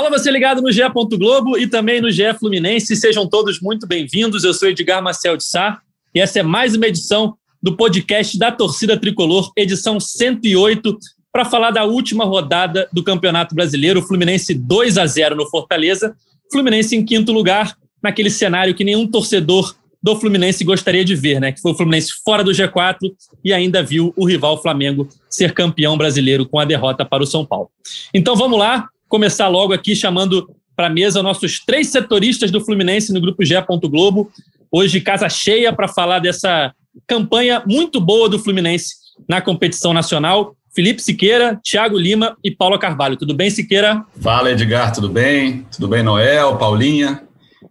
Alô, você ligado no GE. Globo e também no GE Fluminense. Sejam todos muito bem-vindos. Eu sou Edgar Marcel de Sá e essa é mais uma edição do podcast da Torcida Tricolor, edição 108, para falar da última rodada do Campeonato Brasileiro. Fluminense 2 a 0 no Fortaleza. Fluminense em quinto lugar, naquele cenário que nenhum torcedor do Fluminense gostaria de ver, né? Que foi o Fluminense fora do G4 e ainda viu o rival Flamengo ser campeão brasileiro com a derrota para o São Paulo. Então vamos lá, começar logo aqui chamando para a mesa nossos três setoristas do Fluminense no grupo G. Globo. Hoje, casa cheia para falar dessa campanha muito boa do Fluminense na competição nacional. Felipe Siqueira, Thiago Lima e Paulo Carvalho. Tudo bem, Siqueira? Fala, Edgar, tudo bem? Tudo bem, Noel, Paulinha?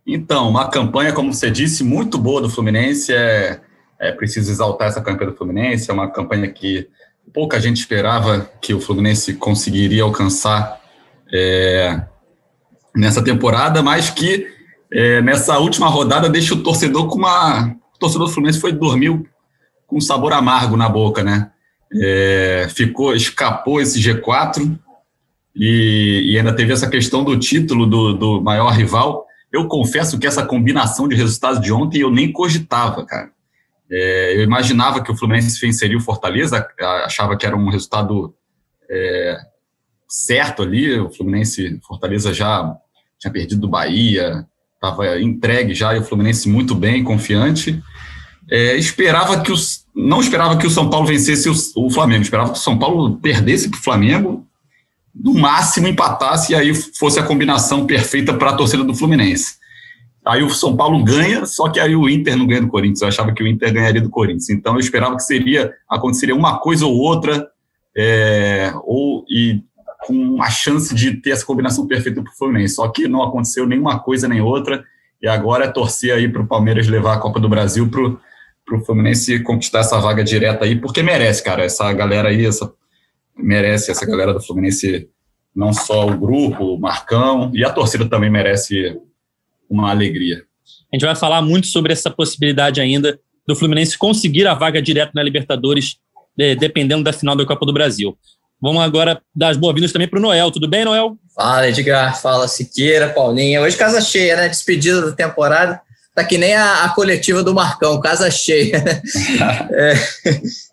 Então, uma campanha, como você disse, muito boa do Fluminense. É, é preciso exaltar essa campanha do Fluminense. É uma campanha que pouca gente esperava que o Fluminense conseguiria alcançar é, nessa temporada, mas que é, nessa última rodada deixa o torcedor com uma. O torcedor do Fluminense foi dormir com um sabor amargo na boca, né? É, ficou, escapou esse G4 e, e, ainda teve essa questão do título do, do maior rival. Eu confesso que essa combinação de resultados de ontem eu nem cogitava, cara. É, eu imaginava que o Fluminense venceria o Fortaleza, achava que era um resultado é, certo ali. O Fluminense, Fortaleza já tinha perdido do Bahia, estava entregue já, e o Fluminense muito bem, confiante. É, esperava que os, não esperava que o São Paulo vencesse o, o Flamengo, esperava que o São Paulo perdesse para o Flamengo, no máximo empatasse e aí fosse a combinação perfeita para a torcida do Fluminense. Aí o São Paulo ganha, só que aí o Inter não ganha do Corinthians. Eu achava que o Inter ganharia do Corinthians. Então eu esperava que seria aconteceria uma coisa ou outra, é, ou e com a chance de ter essa combinação perfeita para o Fluminense. Só que não aconteceu nenhuma coisa nem outra. E agora é torcer aí para o Palmeiras levar a Copa do Brasil para o Fluminense conquistar essa vaga direta aí, porque merece, cara. Essa galera aí, essa merece essa galera do Fluminense, não só o grupo, o Marcão, e a torcida também merece uma alegria. A gente vai falar muito sobre essa possibilidade ainda do Fluminense conseguir a vaga direta na Libertadores, dependendo da final da Copa do Brasil. Vamos agora dar as boas-vindas também para o Noel. Tudo bem, Noel? Fala, Edgar. Fala, Siqueira, Paulinha. Hoje casa cheia, né? Despedida da temporada. Tá que nem a, a coletiva do Marcão, casa cheia. é.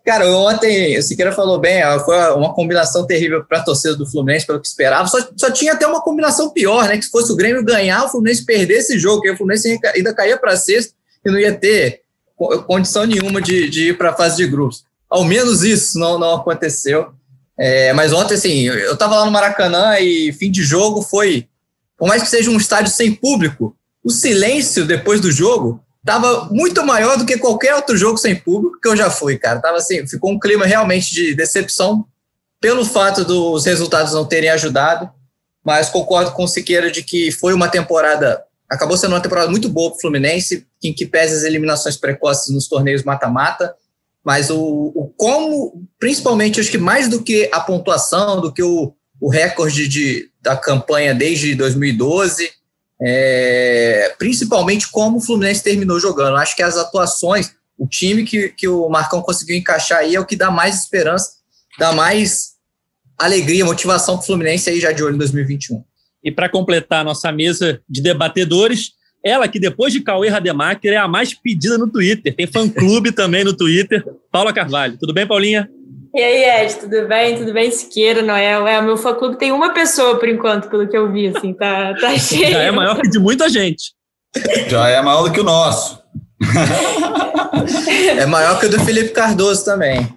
Cara, ontem o Siqueira falou bem, foi uma combinação terrível para a torcida do Fluminense, pelo que esperava. Só, só tinha até uma combinação pior, né? Que se fosse o Grêmio ganhar, o Fluminense perder esse jogo, que o Fluminense ainda caía para sexto e não ia ter condição nenhuma de, de ir para a fase de grupos. Ao menos isso não, não aconteceu. É, mas ontem, assim, eu estava lá no Maracanã e fim de jogo foi, por mais que seja um estádio sem público, o silêncio depois do jogo estava muito maior do que qualquer outro jogo sem público que eu já fui, cara. Tava assim, ficou um clima realmente de decepção pelo fato dos resultados não terem ajudado, mas concordo com o Siqueira de que foi uma temporada, acabou sendo uma temporada muito boa para o Fluminense, em que pese as eliminações precoces nos torneios mata-mata, mas o, o, como, principalmente, acho que mais do que a pontuação, do que o, o recorde de, da campanha desde 2012, é, principalmente como o Fluminense terminou jogando. Acho que as atuações, o time que, que o Marcão conseguiu encaixar aí é o que dá mais esperança, dá mais alegria, motivação para o Fluminense aí já de olho em 2021. E para completar a nossa mesa de debatedores, ela, que depois de Cauê Rademacher, é a mais pedida no Twitter. Tem fã-clube também no Twitter. Paula Carvalho. Tudo bem, Paulinha? E aí, Ed, tudo bem? Tudo bem, Siqueira, Noel? É, o meu fã-clube tem uma pessoa, por enquanto, pelo que eu vi, assim, tá, tá cheio. Já é maior que de muita gente. Já é maior do que o nosso. é maior que o do Felipe Cardoso também.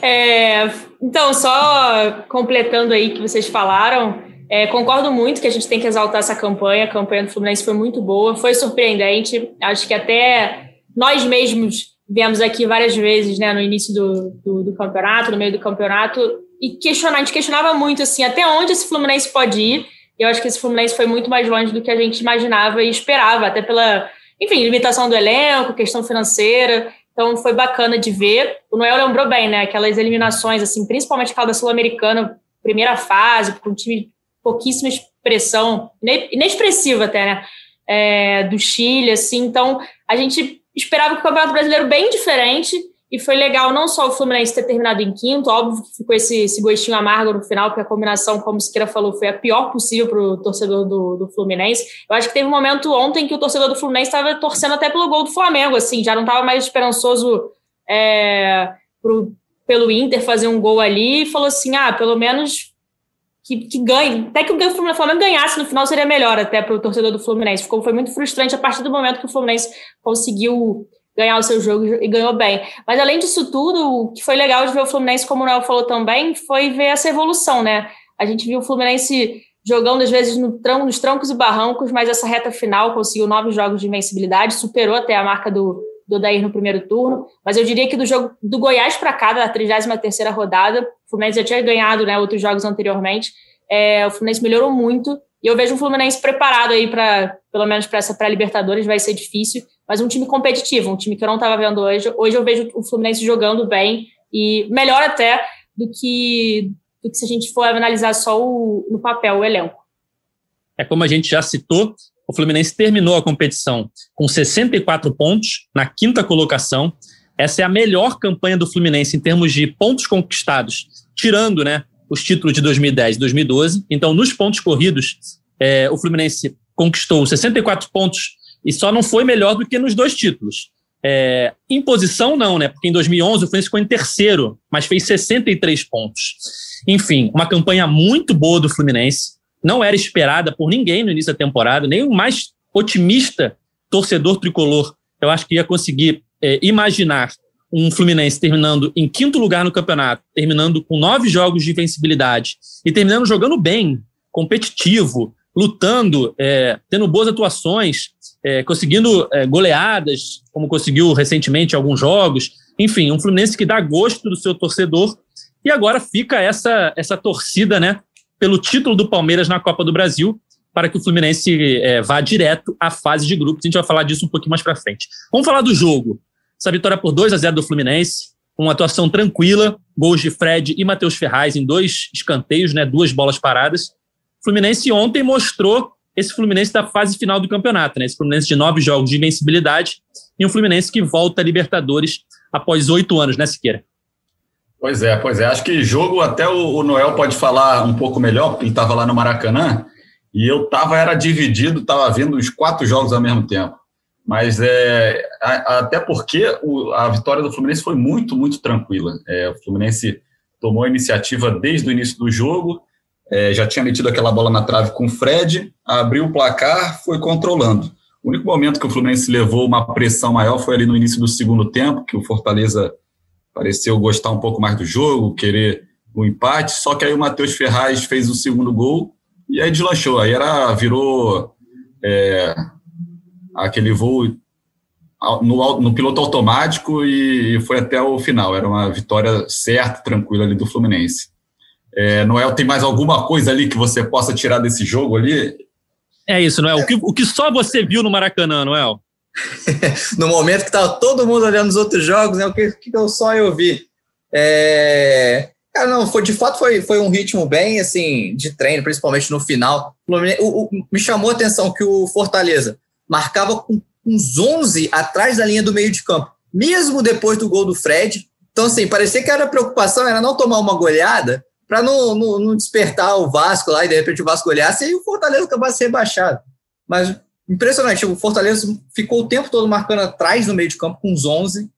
é, então, só completando aí que vocês falaram, é, concordo muito que a gente tem que exaltar essa campanha. A campanha do Fluminense foi muito boa, foi surpreendente. Acho que até nós mesmos viemos aqui várias vezes, né, no início do, do, do, campeonato, no meio do campeonato, e questionar, a gente questionava muito, assim, até onde esse Fluminense pode ir, eu acho que esse Fluminense foi muito mais longe do que a gente imaginava e esperava, até pela, enfim, limitação do elenco, questão financeira, então foi bacana de ver. O Noel lembrou bem, né, aquelas eliminações, assim, principalmente aquela da Sul-Americana, primeira fase, com um time pouquíssima expressão, inexpressiva até, né, é, do Chile, assim, então a gente esperava que o Campeonato Brasileiro bem diferente e foi legal não só o Fluminense ter terminado em quinto, óbvio que ficou esse, esse gostinho amargo no final, porque a combinação, como o Siqueira falou, foi a pior possível para o torcedor do, do Fluminense. Eu acho que teve um momento ontem que o torcedor do Fluminense estava torcendo até pelo gol do Flamengo, assim, já não estava mais esperançoso é, pro, pelo Inter fazer um gol ali e falou assim: ah, pelo menos que, que ganhe. Até que o Flamengo ganhasse no final seria melhor até para o torcedor do Fluminense. Ficou, foi muito frustrante a partir do momento que o Fluminense conseguiu ganhar o seu jogo e ganhou bem. Mas além disso tudo, o que foi legal de ver o Fluminense, como o Noel falou também, foi ver essa evolução, né? A gente viu o Fluminense jogando às vezes no tronco, nos trancos e barrancos, mas essa reta final conseguiu nove jogos de invencibilidade, superou até a marca do, do Dair no primeiro turno. Mas eu diria que do jogo do Goiás para cá, da 33 rodada, o Fluminense já tinha ganhado né, outros jogos anteriormente. É, o Fluminense melhorou muito. E eu vejo o Fluminense preparado aí para, pelo menos para essa pré-Libertadores, vai ser difícil, mas um time competitivo, um time que eu não estava vendo hoje. Hoje eu vejo o Fluminense jogando bem e melhor até do que, do que se a gente for analisar só o, no papel o elenco. É como a gente já citou, o Fluminense terminou a competição com 64 pontos, na quinta colocação. Essa é a melhor campanha do Fluminense em termos de pontos conquistados, tirando né, os títulos de 2010 e 2012. Então, nos pontos corridos, é, o Fluminense conquistou 64 pontos e só não foi melhor do que nos dois títulos. É, em posição, não, né? Porque em 2011 o Fluminense ficou em terceiro, mas fez 63 pontos. Enfim, uma campanha muito boa do Fluminense. Não era esperada por ninguém no início da temporada, nem o mais otimista torcedor tricolor, eu acho que ia conseguir é, imaginar um Fluminense terminando em quinto lugar no campeonato, terminando com nove jogos de invencibilidade e terminando jogando bem, competitivo, lutando, é, tendo boas atuações, é, conseguindo é, goleadas, como conseguiu recentemente em alguns jogos. Enfim, um Fluminense que dá gosto do seu torcedor. E agora fica essa, essa torcida né, pelo título do Palmeiras na Copa do Brasil, para que o Fluminense é, vá direto à fase de grupos. A gente vai falar disso um pouquinho mais para frente. Vamos falar do jogo. Essa vitória por 2 a 0 do Fluminense, uma atuação tranquila, gols de Fred e Matheus Ferraz em dois escanteios, né, duas bolas paradas. O Fluminense ontem mostrou esse Fluminense da fase final do campeonato, né? Esse Fluminense de nove jogos de invencibilidade e um Fluminense que volta a Libertadores após oito anos, né, Siqueira? Pois é, pois é. Acho que jogo até o, Noel pode falar um pouco melhor, porque ele estava lá no Maracanã e eu estava era dividido, estava vendo os quatro jogos ao mesmo tempo. Mas é, a, até porque o, a vitória do Fluminense foi muito, muito tranquila. É, o Fluminense tomou a iniciativa desde o início do jogo, é, já tinha metido aquela bola na trave com o Fred, abriu o placar, foi controlando. O único momento que o Fluminense levou uma pressão maior foi ali no início do segundo tempo, que o Fortaleza pareceu gostar um pouco mais do jogo, querer o empate, só que aí o Matheus Ferraz fez o segundo gol e aí deslanchou. Aí era, virou é, aquele voo no, no, piloto automático e foi até o final. Era uma vitória certa, tranquila ali do Fluminense. É, Noel, tem mais alguma coisa ali que você possa tirar desse jogo ali? É isso, Noel. O que, o que só você viu no Maracanã, Noel? no momento que estava todo mundo olhando os outros jogos, né, o que, que eu só eu vi? É... Cara, não, foi, de fato foi, foi um ritmo bem assim de treino, principalmente no final. O, o, me chamou a atenção que o Fortaleza marcava com uns 11 atrás da linha do meio de campo, mesmo depois do gol do Fred. Então, assim, parecia que era preocupação, era não tomar uma goleada para não, não, não, despertar o Vasco lá e de repente o Vasco olhasse e o Fortaleza acabasse rebaixado. Mas impressionante, o Fortaleza ficou o tempo todo marcando atrás no meio de campo com uns 11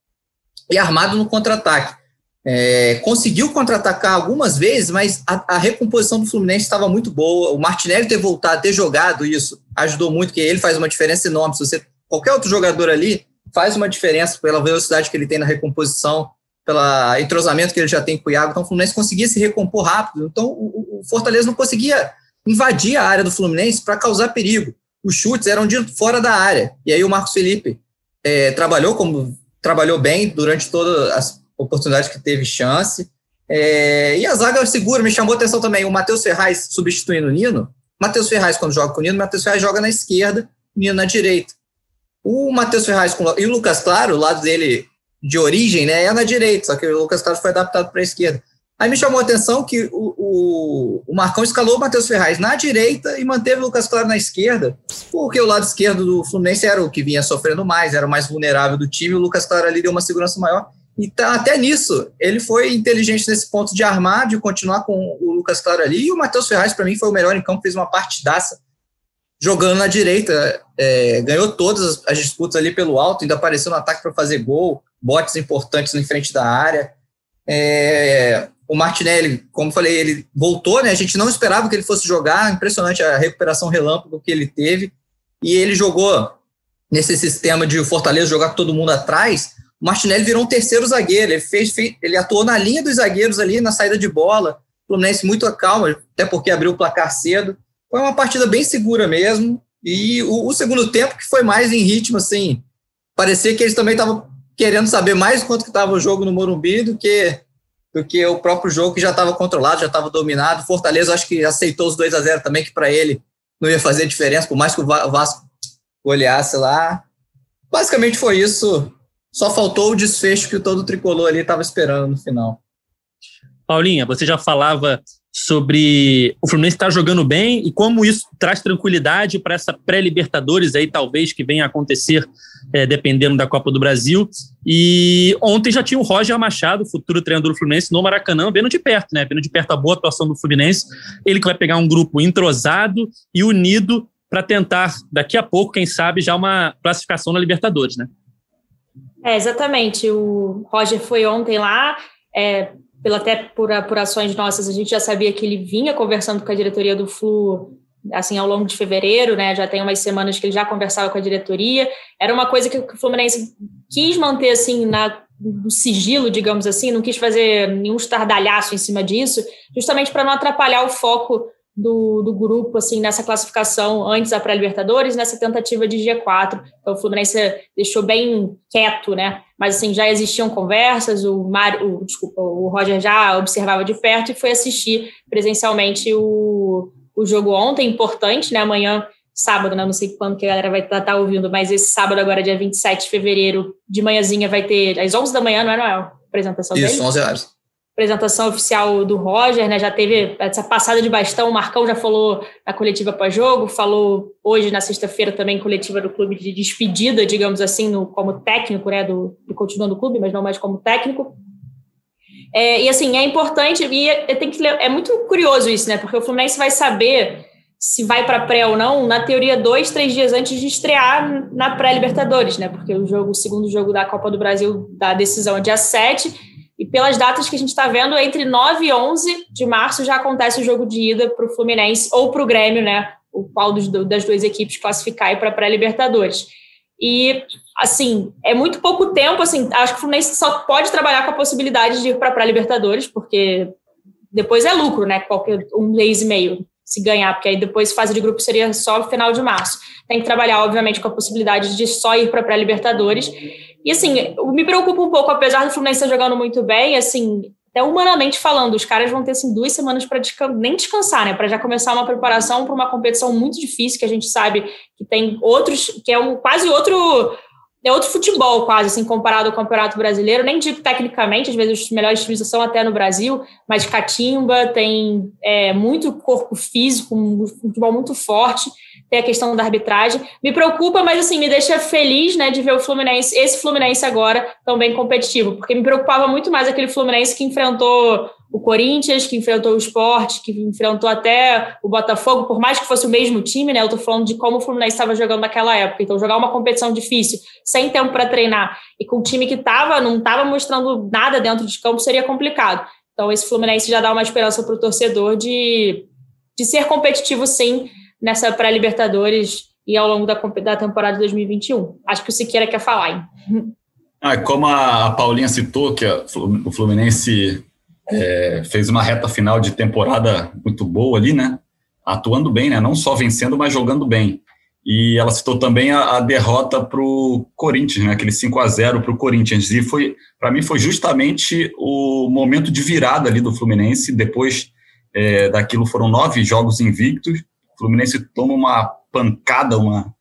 e armado no contra-ataque. É, conseguiu contra-atacar algumas vezes, mas a, a, recomposição do Fluminense estava muito boa. O Martinelli ter voltado, ter jogado isso, ajudou muito, que ele faz uma diferença enorme. Se você, qualquer outro jogador ali faz uma diferença pela velocidade que ele tem na recomposição, pelo entrosamento que ele já tem com o Iago. Então, o Fluminense conseguia se recompor rápido. Então, o, o Fortaleza não conseguia invadir a área do Fluminense para causar perigo. Os chutes eram de fora da área. E aí o Marcos Felipe é, trabalhou como trabalhou bem durante todas as oportunidades que teve chance. É, e a zaga segura, me chamou a atenção também o Matheus Ferraz substituindo o Nino. Matheus Ferraz, quando joga com o Nino, Matheus Ferraz joga na esquerda, Nino na direita. O Matheus Ferraz com, e o Lucas Claro, o lado dele de origem, né, é na direita, só que o Lucas Claro foi adaptado para a esquerda. Aí me chamou a atenção que o, o, o Marcão escalou o Matheus Ferraz na direita e manteve o Lucas Claro na esquerda, porque o lado esquerdo do Fluminense era o que vinha sofrendo mais, era o mais vulnerável do time, o Lucas Claro ali deu uma segurança maior. E tá, até nisso, ele foi inteligente nesse ponto de armar, de continuar com o Lucas Claro ali, e o Matheus Ferraz, para mim, foi o melhor em campo, fez uma partidaça jogando na direita, é, ganhou todas as disputas ali pelo alto, ainda apareceu no ataque para fazer gol, botes importantes em frente da área. É, o Martinelli, como falei, ele voltou, né? A gente não esperava que ele fosse jogar, impressionante a recuperação relâmpago que ele teve. E ele jogou nesse sistema de Fortaleza jogar com todo mundo atrás. O Martinelli virou um terceiro zagueiro, ele fez, fez ele atuou na linha dos zagueiros ali na saída de bola. O Fluminense muito calmo, até porque abriu o placar cedo. Foi uma partida bem segura mesmo. E o, o segundo tempo que foi mais em ritmo assim, parecia que eles também estavam querendo saber mais quanto que estava o jogo no Morumbi do que do que o próprio jogo que já estava controlado, já estava dominado. Fortaleza acho que aceitou os 2 a 0 também, que para ele não ia fazer diferença, por mais que o Vasco olhasse lá. Basicamente foi isso. Só faltou o desfecho que todo tricolor ali estava esperando no final. Paulinha, você já falava sobre o Fluminense estar tá jogando bem e como isso traz tranquilidade para essa pré-Libertadores aí, talvez, que venha a acontecer é, dependendo da Copa do Brasil. E ontem já tinha o Roger Machado, futuro treinador do Fluminense, no Maracanã, vendo de perto, né? Vendo de perto a boa atuação do Fluminense. Ele que vai pegar um grupo entrosado e unido para tentar, daqui a pouco, quem sabe, já uma classificação na Libertadores, né? É, exatamente. O Roger foi ontem lá, é, pela até por apurações nossas, a gente já sabia que ele vinha conversando com a diretoria do Flu assim ao longo de fevereiro, né? Já tem umas semanas que ele já conversava com a diretoria. Era uma coisa que o Fluminense quis manter assim na no sigilo, digamos assim, não quis fazer nenhum estardalhaço em cima disso, justamente para não atrapalhar o foco do, do grupo, assim, nessa classificação antes da pré-Libertadores, nessa tentativa de G4. Então, o Fluminense deixou bem quieto, né? Mas, assim, já existiam conversas, o, Mário, o, desculpa, o Roger já observava de perto e foi assistir presencialmente o, o jogo ontem, importante, né? Amanhã, sábado, né? Não sei quando que a galera vai estar tá, tá ouvindo, mas esse sábado, agora, dia 27 de fevereiro, de manhãzinha, vai ter, às 11 da manhã, não é, Noel? Apresentação Isso, dele? Isso, 11 horas apresentação oficial do Roger, né? Já teve essa passada de bastão. O Marcão já falou na coletiva pós-jogo, falou hoje na sexta-feira também coletiva do clube de despedida, digamos assim, no, como técnico, né? Do, do continuando o clube, mas não mais como técnico. É, e assim, é importante, e é, tem que, é muito curioso isso, né? Porque o Fluminense vai saber se vai para pré ou não, na teoria, dois, três dias antes de estrear na pré-Libertadores, né? Porque o jogo, o segundo jogo da Copa do Brasil da decisão é dia 7 e pelas datas que a gente está vendo, entre 9 e 11 de março já acontece o jogo de ida para o Fluminense ou para o Grêmio, né? O qual dos, das duas equipes classificar para pré-Libertadores. E, assim, é muito pouco tempo, assim, acho que o Fluminense só pode trabalhar com a possibilidade de ir para pré-Libertadores, porque depois é lucro, né? Qualquer um mês e meio se ganhar, porque aí depois fase de grupo seria só final de março. Tem que trabalhar, obviamente, com a possibilidade de só ir para pré-Libertadores. E assim, me preocupa um pouco, apesar do Fluminense estar jogando muito bem, assim, até humanamente falando, os caras vão ter assim, duas semanas para descan nem descansar, né? Para já começar uma preparação para uma competição muito difícil, que a gente sabe que tem outros, que é um quase outro. É outro futebol, quase, assim, comparado ao Campeonato Brasileiro. Nem digo tecnicamente, às vezes os melhores times são até no Brasil, mas Catimba tem é, muito corpo físico, um futebol muito forte tem a questão da arbitragem. Me preocupa, mas assim, me deixa feliz, né, de ver o Fluminense, esse Fluminense agora tão bem competitivo, porque me preocupava muito mais aquele Fluminense que enfrentou o Corinthians, que enfrentou o Sport, que enfrentou até o Botafogo, por mais que fosse o mesmo time, né? Eu tô falando de como o Fluminense estava jogando naquela época. Então, jogar uma competição difícil, sem tempo para treinar, e com um time que tava, não estava mostrando nada dentro de campo, seria complicado. Então, esse Fluminense já dá uma esperança para o torcedor de, de ser competitivo, sim, nessa pré-Libertadores e ao longo da, da temporada de 2021. Acho que o Siqueira quer falar, hein? Ah, como a Paulinha citou, que o Fluminense é, fez uma reta final de temporada muito boa ali, né? Atuando bem, né? Não só vencendo, mas jogando bem. E ela citou também a, a derrota para o Corinthians, né, aquele 5 a 0 para o Corinthians. E foi, para mim, foi justamente o momento de virada ali do Fluminense. Depois é, daquilo foram nove jogos invictos. O Fluminense toma uma pancada, uma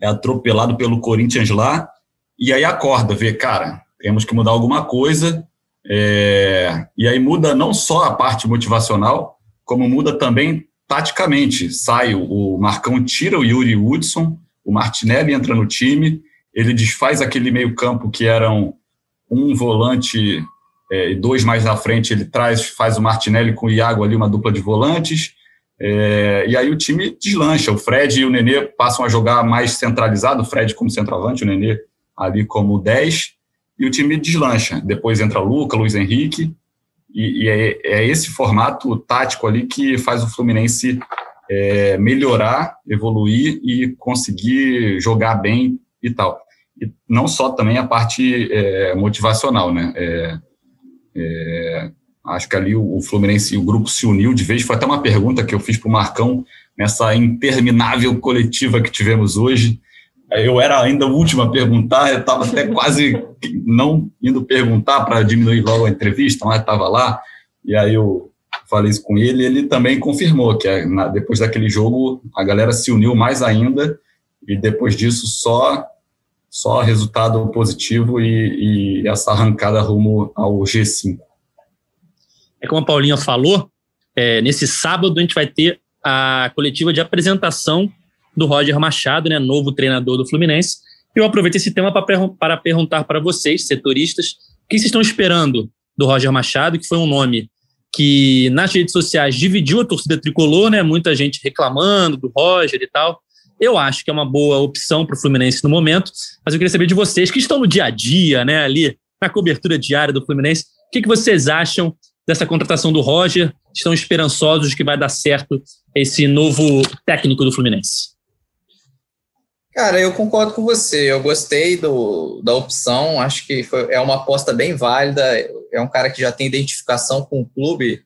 é atropelado pelo Corinthians lá. E aí acorda, vê, cara, temos que mudar alguma coisa. É, e aí muda não só a parte motivacional, como muda também taticamente. Sai o Marcão, tira o Yuri Hudson, o Martinelli entra no time, ele desfaz aquele meio-campo que eram um volante é, e dois mais na frente, ele traz, faz o Martinelli com o Iago ali, uma dupla de volantes. É, e aí o time deslancha. O Fred e o Nenê passam a jogar mais centralizado, o Fred como centroavante, o Nenê ali como 10, e o time deslancha. Depois entra Luca, Luiz Henrique, e, e é, é, esse formato tático ali que faz o Fluminense é, melhorar, evoluir e conseguir jogar bem e tal. E não só também a parte é, motivacional, né? É, é, acho que ali o, o Fluminense e o grupo se uniu de vez. Foi até uma pergunta que eu fiz para o Marcão nessa interminável coletiva que tivemos hoje. Eu era ainda o último a perguntar, eu estava até quase não indo perguntar para diminuir logo a entrevista, mas estava lá, e aí eu falei isso com ele, ele também confirmou que depois daquele jogo a galera se uniu mais ainda, e depois disso só só resultado positivo e, e essa arrancada rumo ao G5. É como a Paulinha falou, é, nesse sábado a gente vai ter a coletiva de apresentação do Roger Machado, né, novo treinador do Fluminense. Eu aproveito esse tema para perguntar para vocês, setoristas, o que vocês estão esperando do Roger Machado, que foi um nome que nas redes sociais dividiu a torcida tricolor, né? Muita gente reclamando do Roger e tal. Eu acho que é uma boa opção para o Fluminense no momento, mas eu queria saber de vocês que estão no dia a dia, né, ali na cobertura diária do Fluminense, o que, que vocês acham dessa contratação do Roger? Estão esperançosos que vai dar certo esse novo técnico do Fluminense? Cara, eu concordo com você. Eu gostei do, da opção. Acho que foi, é uma aposta bem válida. É um cara que já tem identificação com o clube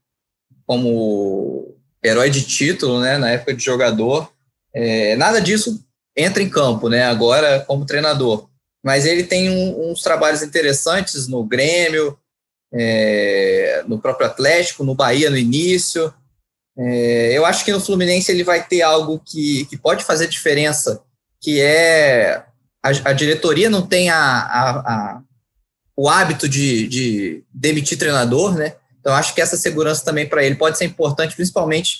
como herói de título, né? Na época de jogador. É, nada disso entra em campo, né? Agora como treinador. Mas ele tem um, uns trabalhos interessantes no Grêmio, é, no próprio Atlético, no Bahia no início. É, eu acho que no Fluminense ele vai ter algo que, que pode fazer diferença que é a, a diretoria não tem a, a, a o hábito de, de, demitir treinador, né? Então acho que essa segurança também para ele pode ser importante, principalmente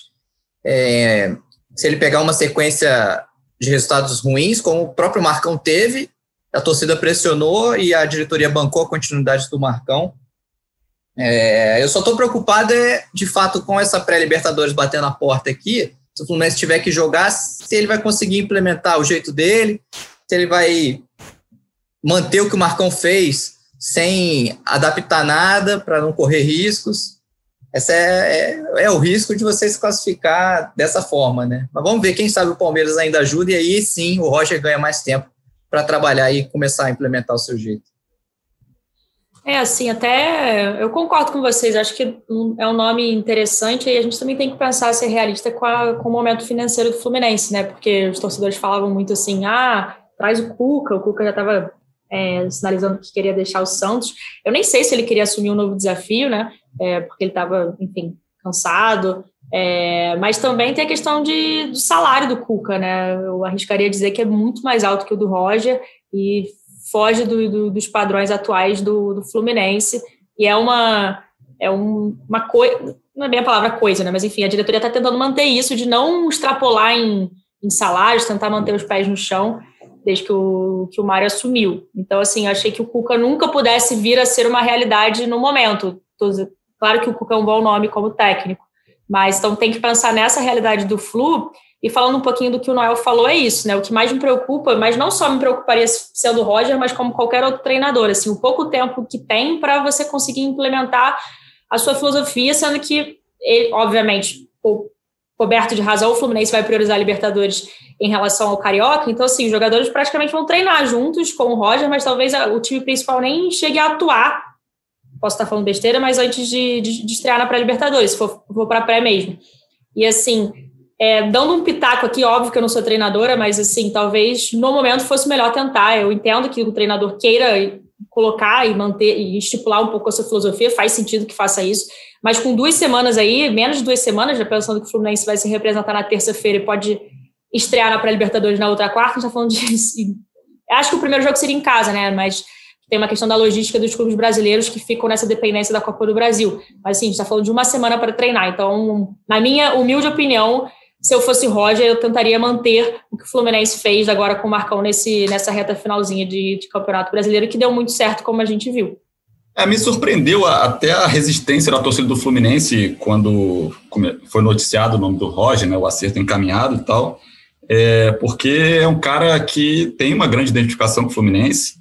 é, se ele pegar uma sequência de resultados ruins, como o próprio Marcão teve, a torcida pressionou e a diretoria bancou a continuidade do Marcão. É, eu só estou preocupado, é, de fato, com essa pré-Libertadores batendo a porta aqui, se o Fluminense tiver que jogar, se ele vai conseguir implementar o jeito dele, se ele vai manter o que o Marcão fez sem adaptar nada para não correr riscos. Esse é, é, é, o risco de você se classificar dessa forma, né? Mas vamos ver, quem sabe o Palmeiras ainda ajuda e aí sim o Roger ganha mais tempo para trabalhar e começar a implementar o seu jeito. É, assim, até eu concordo com vocês, acho que é um nome interessante e a gente também tem que pensar ser realista com, a, com o momento financeiro do Fluminense, né? Porque os torcedores falavam muito assim, ah, traz o Cuca, o Cuca já estava é, sinalizando que queria deixar o Santos. Eu nem sei se ele queria assumir um novo desafio, né? É, porque ele estava, enfim, cansado. É, mas também tem a questão de, do salário do Cuca, né? Eu arriscaria dizer que é muito mais alto que o do Roger e foge do, do, dos padrões atuais do, do, Fluminense e é uma é um, uma coisa não é bem a palavra coisa, né? Mas enfim, a diretoria está tentando manter isso de não extrapolar em, em salários, tentar manter os pés no chão desde que o, que o Mário assumiu. Então, assim, achei que o Cuca nunca pudesse vir a ser uma realidade no momento. Claro que o Cuca é um bom nome como técnico, mas então tem que pensar nessa realidade do Flu e falando um pouquinho do que o Noel falou, é isso, né? O que mais me preocupa, mas não só me preocuparia sendo o Roger, mas como qualquer outro treinador, assim, o pouco tempo que tem para você conseguir implementar a sua filosofia, sendo que, ele, obviamente, o, coberto de razão, o Fluminense vai priorizar a Libertadores em relação ao Carioca, então, assim, os jogadores praticamente vão treinar juntos com o Roger, mas talvez o time principal nem chegue a atuar, posso estar falando besteira, mas antes de, de, de estrear na pré-Libertadores, se for, for para pré mesmo. E, assim, é, dando um pitaco aqui, óbvio que eu não sou treinadora, mas assim, talvez no momento fosse melhor tentar. Eu entendo que o treinador queira colocar e manter e estipular um pouco a sua filosofia, faz sentido que faça isso. Mas com duas semanas aí, menos de duas semanas, já pensando que o Fluminense vai se representar na terça-feira e pode estrear na pré-Libertadores na outra quarta, a gente está falando de. Acho que o primeiro jogo seria em casa, né? Mas tem uma questão da logística dos clubes brasileiros que ficam nessa dependência da Copa do Brasil. Mas assim, a gente está falando de uma semana para treinar. Então, na minha humilde opinião, se eu fosse Roger, eu tentaria manter o que o Fluminense fez agora com o Marcão nesse, nessa reta finalzinha de, de Campeonato Brasileiro, que deu muito certo, como a gente viu. É, me surpreendeu até a resistência da torcida do Fluminense quando foi noticiado o nome do Roger, né, o acerto encaminhado e tal, é, porque é um cara que tem uma grande identificação com o Fluminense,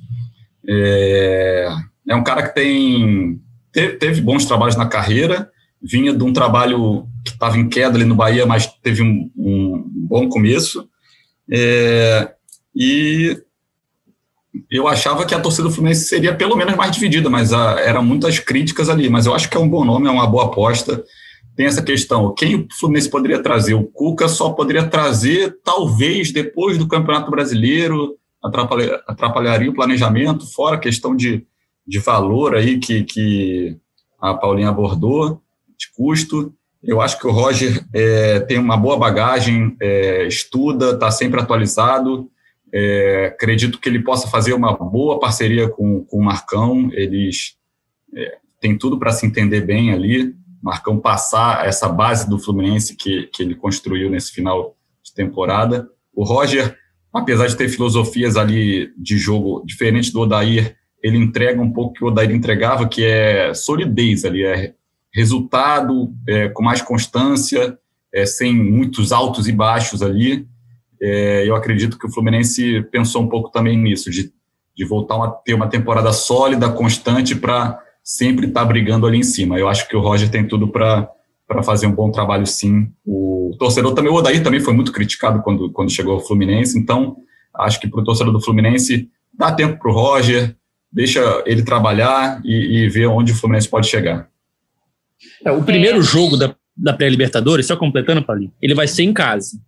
é, é um cara que tem teve, teve bons trabalhos na carreira, vinha de um trabalho que estava em queda ali no Bahia, mas teve um, um bom começo. É, e eu achava que a torcida do Fluminense seria pelo menos mais dividida, mas a, eram muitas críticas ali. Mas eu acho que é um bom nome, é uma boa aposta. Tem essa questão: quem o Fluminense poderia trazer? O Cuca só poderia trazer, talvez, depois do Campeonato Brasileiro, atrapalhar, atrapalharia o planejamento, fora a questão de, de valor aí que, que a Paulinha abordou de custo. Eu acho que o Roger é, tem uma boa bagagem, é, estuda, está sempre atualizado. É, acredito que ele possa fazer uma boa parceria com, com o Marcão. Eles é, têm tudo para se entender bem ali. Marcão passar essa base do Fluminense que, que ele construiu nesse final de temporada. O Roger, apesar de ter filosofias ali de jogo diferentes do Odair, ele entrega um pouco que o Odair entregava, que é solidez ali, é resultado é, com mais constância, é, sem muitos altos e baixos ali. É, eu acredito que o Fluminense pensou um pouco também nisso, de, de voltar a ter uma temporada sólida, constante, para sempre estar tá brigando ali em cima. Eu acho que o Roger tem tudo para para fazer um bom trabalho, sim. O torcedor também, o Odair também foi muito criticado quando, quando chegou ao Fluminense, então acho que para o torcedor do Fluminense dá tempo para o Roger, deixa ele trabalhar e, e ver onde o Fluminense pode chegar. É, o primeiro é. jogo da, da pré-Libertadores, só completando, Paulinho, ele vai ser em casa.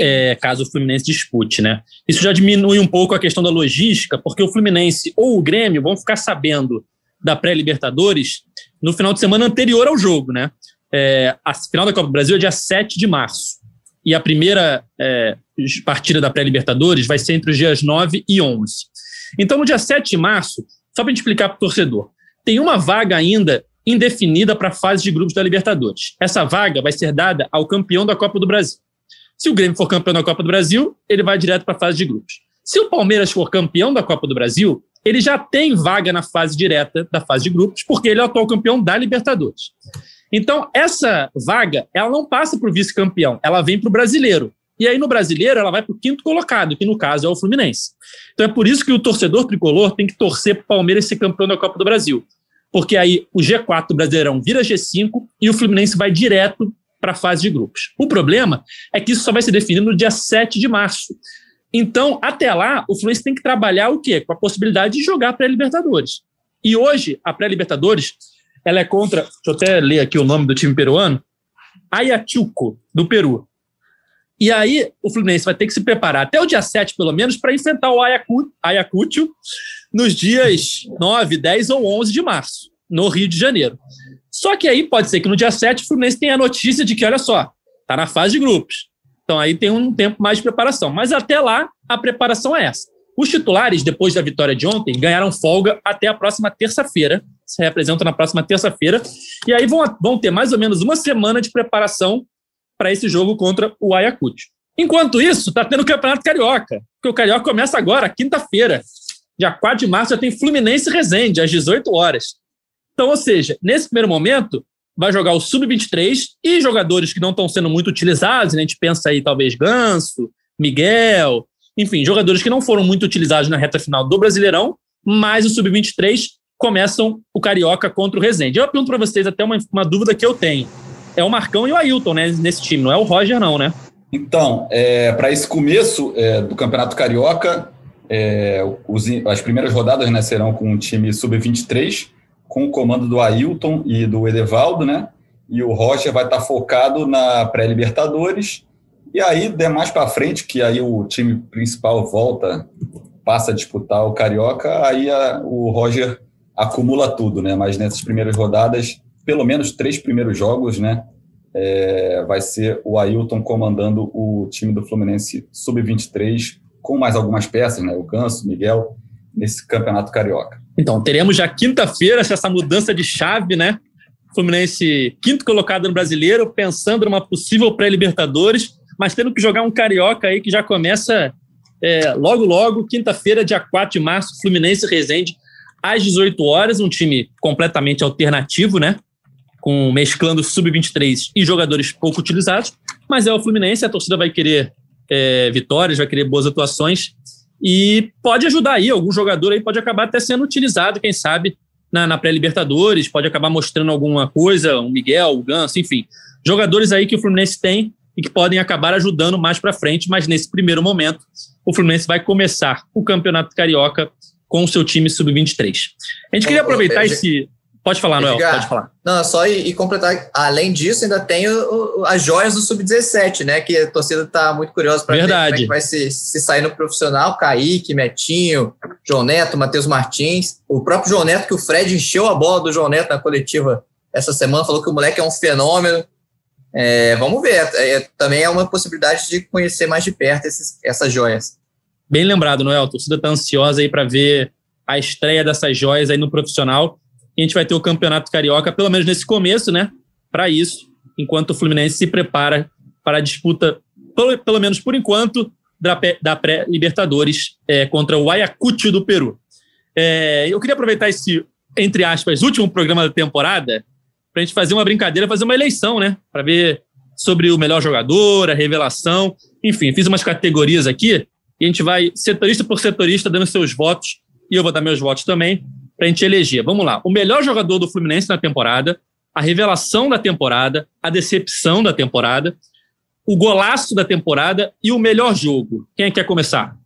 É, caso o Fluminense dispute, né? Isso já diminui um pouco a questão da logística, porque o Fluminense ou o Grêmio vão ficar sabendo da pré-Libertadores no final de semana anterior ao jogo, né? É, a final da Copa do Brasil é dia 7 de março. E a primeira é, partida da pré-Libertadores vai ser entre os dias 9 e 11. Então, no dia 7 de março, só para a gente explicar para o torcedor, tem uma vaga ainda indefinida para a fase de grupos da Libertadores. Essa vaga vai ser dada ao campeão da Copa do Brasil. Se o Grêmio for campeão da Copa do Brasil, ele vai direto para a fase de grupos. Se o Palmeiras for campeão da Copa do Brasil, ele já tem vaga na fase direta da fase de grupos, porque ele é o atual campeão da Libertadores. Então, essa vaga, ela não passa para o vice-campeão, ela vem para o brasileiro. E aí, no brasileiro, ela vai para o quinto colocado, que no caso é o Fluminense. Então, é por isso que o torcedor tricolor tem que torcer para o Palmeiras ser campeão da Copa do Brasil porque aí o G4 do Brasileirão vira G5 e o Fluminense vai direto para a fase de grupos. O problema é que isso só vai ser definido no dia 7 de março. Então, até lá, o Fluminense tem que trabalhar o quê? Com a possibilidade de jogar pré-Libertadores. E hoje, a pré-Libertadores, ela é contra, deixa eu até ler aqui o nome do time peruano, Ayachuco, do Peru. E aí, o Fluminense vai ter que se preparar até o dia 7, pelo menos, para enfrentar o Ayacucho nos dias 9, 10 ou 11 de março, no Rio de Janeiro. Só que aí pode ser que no dia 7 o Fluminense tenha a notícia de que, olha só, está na fase de grupos. Então aí tem um tempo mais de preparação. Mas até lá, a preparação é essa. Os titulares, depois da vitória de ontem, ganharam folga até a próxima terça-feira. Se representam na próxima terça-feira. E aí vão, vão ter mais ou menos uma semana de preparação para esse jogo contra o Ayacucho. Enquanto isso, está tendo o Campeonato Carioca, porque o Carioca começa agora, quinta-feira. Dia 4 de março já tem Fluminense e Resende, às 18 horas. Então, ou seja, nesse primeiro momento, vai jogar o Sub-23 e jogadores que não estão sendo muito utilizados, né? a gente pensa aí talvez Ganso, Miguel, enfim, jogadores que não foram muito utilizados na reta final do Brasileirão, mas o Sub-23 começam o Carioca contra o Resende. Eu pergunto para vocês até uma, uma dúvida que eu tenho é o Marcão e o Ailton, né, nesse time, não é o Roger, não, né? Então, é, para esse começo é, do Campeonato Carioca, é, os, as primeiras rodadas né, serão com o time sub-23, com o comando do Ailton e do Edevaldo, né? E o Roger vai estar focado na pré-Libertadores E aí, mais para frente, que aí o time principal volta, passa a disputar o Carioca, aí a, o Roger acumula tudo, né? Mas nessas primeiras rodadas, pelo menos três primeiros jogos, né? É, vai ser o Ailton comandando o time do Fluminense Sub-23, com mais algumas peças, né? O Ganso, Miguel, nesse campeonato carioca. Então, teremos já quinta-feira essa mudança de chave, né? Fluminense quinto colocado no brasileiro, pensando numa possível pré-Libertadores, mas tendo que jogar um carioca aí que já começa é, logo, logo, quinta-feira, dia 4 de março, Fluminense Resende, às 18 horas, um time completamente alternativo, né? Com mesclando sub-23 e jogadores pouco utilizados, mas é o Fluminense, a torcida vai querer é, vitórias, vai querer boas atuações e pode ajudar aí, algum jogador aí pode acabar até sendo utilizado, quem sabe, na, na pré-Libertadores, pode acabar mostrando alguma coisa, um Miguel, o Ganso, enfim. Jogadores aí que o Fluminense tem e que podem acabar ajudando mais para frente, mas nesse primeiro momento, o Fluminense vai começar o Campeonato Carioca com o seu time sub-23. A gente queria aproveitar esse. Pode falar, Noel, pode falar. Não, só e, e completar, além disso, ainda tem o, o, as joias do Sub-17, né? Que a torcida está muito curiosa para ver como é que vai se, se sair no profissional. Kaique, Metinho, João Neto, Matheus Martins. O próprio João Neto, que o Fred encheu a bola do João Neto na coletiva essa semana, falou que o moleque é um fenômeno. É, vamos ver, é, também é uma possibilidade de conhecer mais de perto esses, essas joias. Bem lembrado, Noel. A torcida está ansiosa aí para ver a estreia dessas joias aí no profissional. E a gente vai ter o Campeonato Carioca, pelo menos nesse começo, né? Para isso, enquanto o Fluminense se prepara para a disputa, pelo, pelo menos por enquanto, da, da pré-Libertadores é, contra o Ayacucho do Peru. É, eu queria aproveitar esse, entre aspas, último programa da temporada para a gente fazer uma brincadeira, fazer uma eleição, né? Para ver sobre o melhor jogador, a revelação. Enfim, fiz umas categorias aqui e a gente vai setorista por setorista dando seus votos e eu vou dar meus votos também para a gente eleger. Vamos lá. O melhor jogador do Fluminense na temporada, a revelação da temporada, a decepção da temporada, o golaço da temporada e o melhor jogo. Quem é quer começar?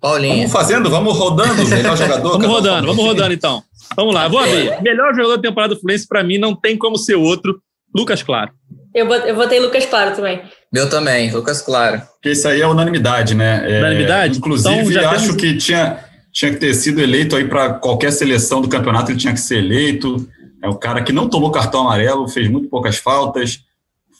Paulinho. Vamos fazendo, vamos rodando o melhor jogador. vamos rodando, vamos rodando então. Vamos lá, vou abrir. Melhor jogador da temporada do Fluminense, para mim, não tem como ser outro. Lucas Claro. Eu, eu votei Lucas Claro também. Meu também, Lucas Claro. Porque isso aí é unanimidade, né? É, unanimidade? Inclusive, então, acho temos... que tinha, tinha que ter sido eleito aí para qualquer seleção do campeonato, ele tinha que ser eleito. É o cara que não tomou cartão amarelo, fez muito poucas faltas.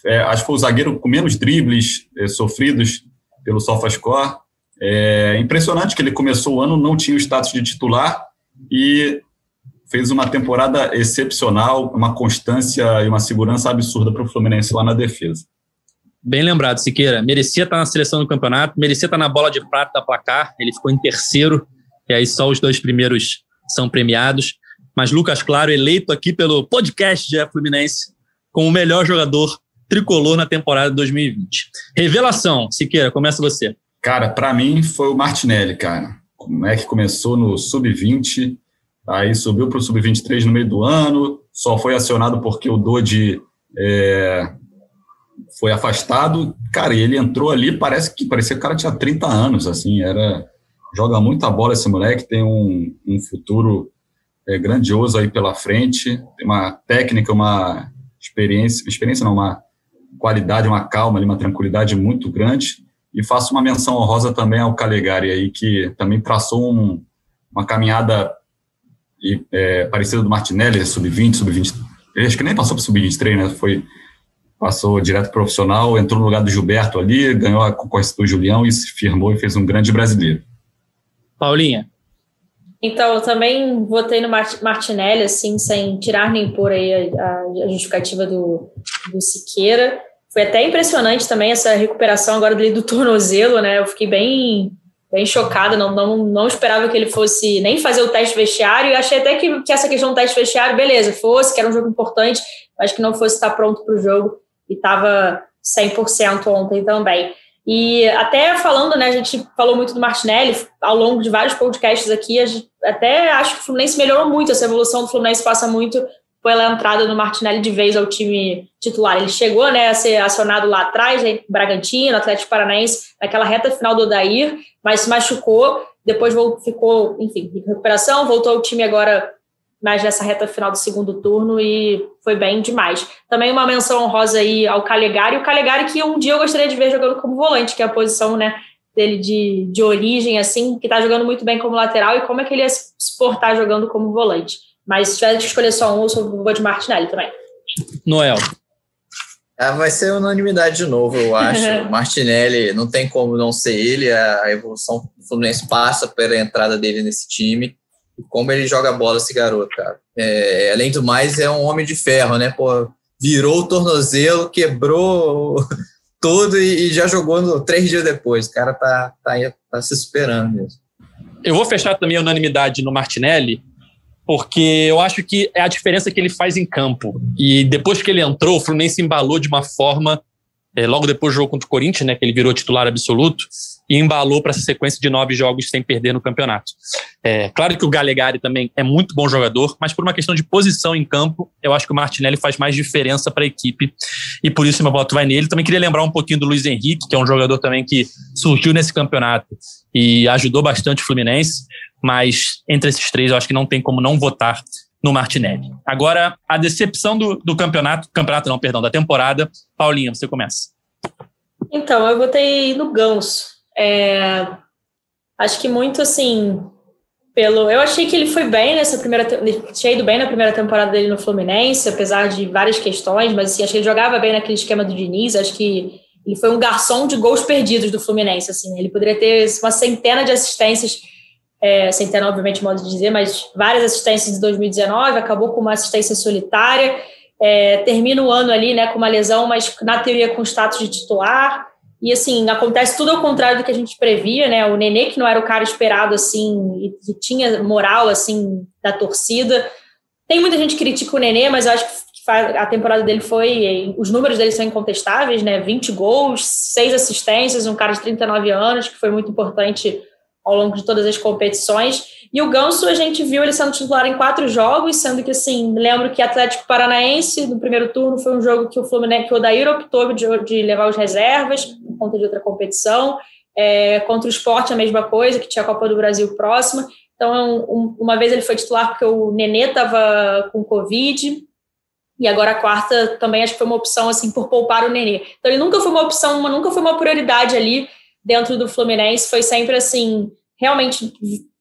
É, acho que foi o zagueiro com menos dribles é, sofridos pelo SofaScore. É impressionante que ele começou o ano, não tinha o status de titular e fez uma temporada excepcional, uma constância e uma segurança absurda para o Fluminense lá na defesa. Bem lembrado, Siqueira. Merecia estar na seleção do campeonato, merecia estar na bola de prata da placar. Ele ficou em terceiro, e aí só os dois primeiros são premiados. Mas Lucas Claro, eleito aqui pelo podcast de Fluminense como o melhor jogador tricolor na temporada 2020. Revelação, Siqueira, começa você. Cara, para mim foi o Martinelli, cara. Como é que começou no sub-20, Aí subiu para o sub-23 no meio do ano, só foi acionado porque o Dodi é, foi afastado. Cara, ele entrou ali, parece que parecia que o cara tinha 30 anos, assim, era joga muita bola esse moleque, tem um, um futuro é, grandioso aí pela frente, tem uma técnica, uma experiência, experiência não, uma qualidade, uma calma, uma tranquilidade muito grande. E faço uma menção honrosa também ao Calegari aí, que também traçou um, uma caminhada é, parecido do Martinelli, sub-20, sub-20. Acho que nem passou para sub-23, né? Foi, passou direto profissional, entrou no lugar do Gilberto ali, ganhou a concorrência do Julião e se firmou e fez um grande brasileiro. Paulinha. Então, eu também votei no Martinelli, assim, sem tirar nem pôr aí a, a justificativa do, do Siqueira. Foi até impressionante também essa recuperação agora dele do tornozelo, né? Eu fiquei bem bem chocada, não, não, não esperava que ele fosse nem fazer o teste vestiário, e achei até que, que essa questão do teste vestiário, beleza, fosse, que era um jogo importante, mas que não fosse estar pronto para o jogo, e estava 100% ontem também. E até falando, né, a gente falou muito do Martinelli ao longo de vários podcasts aqui, até acho que o Fluminense melhorou muito, essa evolução do Fluminense passa muito pela entrada do Martinelli de vez ao time titular. Ele chegou né, a ser acionado lá atrás, né, Bragantino, Atlético Paranaense, naquela reta final do Odair, mas se machucou, depois ficou, enfim, em recuperação, voltou ao time agora mais nessa reta final do segundo turno e foi bem demais. Também uma menção honrosa aí ao Calegari, o Calegari que um dia eu gostaria de ver jogando como volante, que é a posição, né, dele de, de origem, assim, que tá jogando muito bem como lateral e como é que ele ia se portar jogando como volante. Mas se tiver que escolher só um, eu sou o de Martinelli também. Noel. Ah, vai ser unanimidade de novo, eu acho. Martinelli, não tem como não ser ele. A evolução do Fluminense passa pela entrada dele nesse time. Como ele joga bola, esse garoto, cara. É, além do mais, é um homem de ferro, né? Pô, virou o tornozelo, quebrou tudo e, e já jogou no, três dias depois. O cara tá, tá, tá se superando mesmo. Eu vou fechar também a unanimidade no Martinelli, porque eu acho que é a diferença que ele faz em campo. E depois que ele entrou, o Fluminense embalou de uma forma. É, logo depois do jogo contra o Corinthians, né, que ele virou titular absoluto, e embalou para essa sequência de nove jogos sem perder no campeonato. É, claro que o Galegari também é muito bom jogador, mas por uma questão de posição em campo, eu acho que o Martinelli faz mais diferença para a equipe e por isso meu voto vai nele. Também queria lembrar um pouquinho do Luiz Henrique, que é um jogador também que surgiu nesse campeonato e ajudou bastante o Fluminense, mas entre esses três eu acho que não tem como não votar no Martinelli. Agora, a decepção do, do campeonato, campeonato não, perdão, da temporada. Paulinha, você começa. Então, eu votei no Ganso. É, acho que muito assim, pelo. Eu achei que ele foi bem nessa primeira. Tinha ido bem na primeira temporada dele no Fluminense, apesar de várias questões, mas assim, acho que ele jogava bem naquele esquema do Diniz. Acho que ele foi um garçom de gols perdidos do Fluminense. Assim, ele poderia ter uma centena de assistências. É, centena, obviamente, modo de dizer, mas várias assistências em 2019, acabou com uma assistência solitária, é, termina o ano ali né, com uma lesão, mas na teoria com status de titular. E assim, acontece tudo ao contrário do que a gente previa, né? O Nenê, que não era o cara esperado assim, e tinha moral assim da torcida. Tem muita gente que critica o Nenê, mas eu acho que a temporada dele foi. Os números dele são incontestáveis, né? 20 gols, 6 assistências, um cara de 39 anos, que foi muito importante ao longo de todas as competições. E o Ganso, a gente viu ele sendo titular em quatro jogos, sendo que, assim, lembro que Atlético Paranaense, no primeiro turno, foi um jogo que o Fluminense, que o Odair optou de, de levar os reservas, por conta de outra competição. É, contra o esporte, a mesma coisa, que tinha a Copa do Brasil próxima. Então, é um, uma vez ele foi titular porque o Nenê estava com Covid, e agora a quarta também acho que foi uma opção, assim, por poupar o Nenê. Então, ele nunca foi uma opção, uma, nunca foi uma prioridade ali dentro do Fluminense, foi sempre, assim, realmente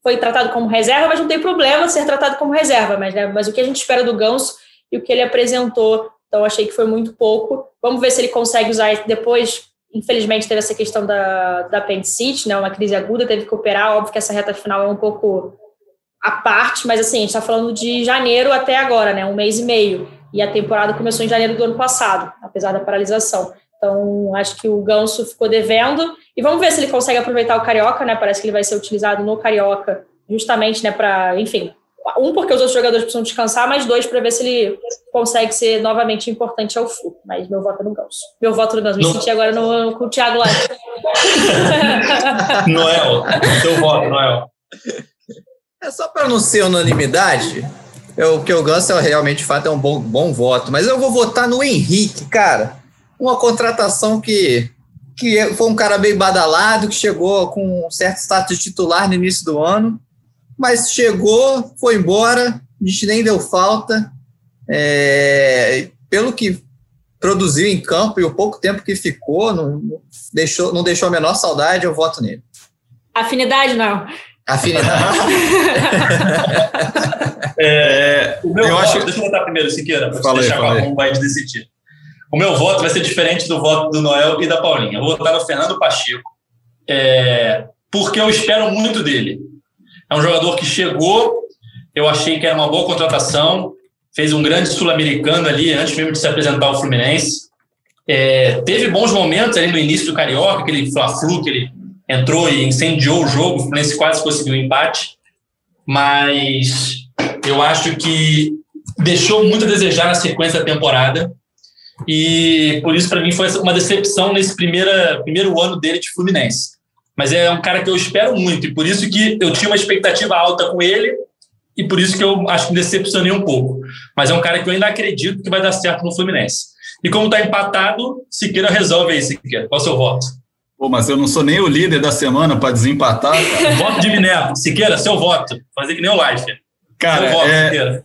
foi tratado como reserva, mas não tem problema ser tratado como reserva, mas, né, mas o que a gente espera do Ganso e o que ele apresentou, então achei que foi muito pouco. Vamos ver se ele consegue usar depois. Infelizmente teve essa questão da, da apendicite, né, uma crise aguda, teve que operar, óbvio que essa reta final é um pouco à parte, mas assim, a gente está falando de janeiro até agora, né, um mês e meio, e a temporada começou em janeiro do ano passado, apesar da paralisação. Então, acho que o Ganso ficou devendo. E vamos ver se ele consegue aproveitar o Carioca, né? Parece que ele vai ser utilizado no Carioca, justamente, né? Para, enfim, um, porque os outros jogadores precisam descansar, mas dois, para ver se ele consegue ser novamente importante ao Flu. Mas meu voto é no Ganso. Meu voto no Ganso. Me no... senti agora no, com o Thiago lá. Noel, seu voto, Noel. É só para não ser unanimidade, eu, que o Ganso é, realmente, de fato, é um bom, bom voto. Mas eu vou votar no Henrique, cara uma contratação que, que foi um cara bem badalado, que chegou com um certo status de titular no início do ano, mas chegou, foi embora, a gente nem deu falta. É, pelo que produziu em campo e o pouco tempo que ficou, não, deixou, não deixou a menor saudade, eu voto nele. Afinidade, não. Afinidade. é, o meu eu voto, acho... deixa eu botar primeiro, Siqueira, para deixar com a bomba de decidir. O meu voto vai ser diferente do voto do Noel e da Paulinha. Eu vou votar no Fernando Pacheco, é, porque eu espero muito dele. É um jogador que chegou, eu achei que era uma boa contratação, fez um grande sul-americano ali, antes mesmo de se apresentar ao Fluminense. É, teve bons momentos ali no início do Carioca, aquele Fla-Flu que ele entrou e incendiou o jogo, o Fluminense quase conseguiu um empate, mas eu acho que deixou muito a desejar na sequência da temporada. E por isso, para mim, foi uma decepção nesse primeira, primeiro ano dele de Fluminense. Mas é um cara que eu espero muito, e por isso que eu tinha uma expectativa alta com ele, e por isso que eu acho que me decepcionei um pouco. Mas é um cara que eu ainda acredito que vai dar certo no Fluminense. E como está empatado, Siqueira resolve aí, Siqueira. Qual é o seu voto? Pô, mas eu não sou nem o líder da semana para desempatar. voto de Minerva. Siqueira, seu voto. Fazer que nem o Life. Cara, é,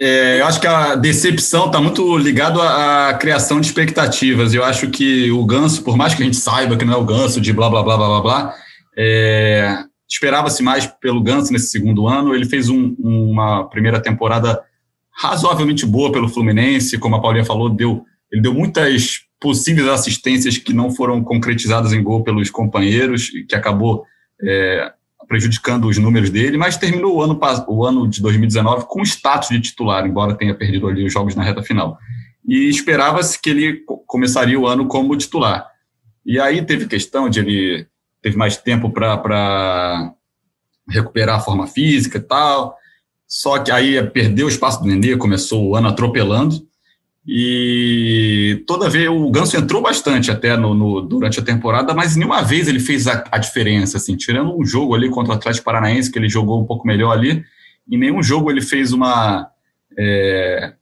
é, eu acho que a decepção está muito ligado à, à, criação de expectativas. Eu acho que o Ganso, por mais que a gente saiba que não é o Ganso de blá blá blá blá blá blá, é, esperava-se mais pelo Ganso nesse segundo ano. Ele fez um, uma primeira temporada razoavelmente boa pelo Fluminense, como a Paulinha falou, deu, ele deu muitas possíveis assistências que não foram concretizadas em gol pelos companheiros, que acabou é, prejudicando os números dele, mas terminou o ano, o ano de 2019 com status de titular, embora tenha perdido ali os jogos na reta final. E esperava-se que ele começaria o ano como titular. E aí teve questão de ele teve mais tempo para recuperar a forma física e tal. Só que aí perdeu o espaço do Nenê, começou o ano atropelando. E toda vez o Ganso entrou bastante até no, no, durante a temporada, mas nenhuma vez ele fez a, a, diferença, assim, tirando um jogo ali contra o Atlético Paranaense, que ele jogou um pouco melhor ali, em nenhum jogo ele fez uma. É,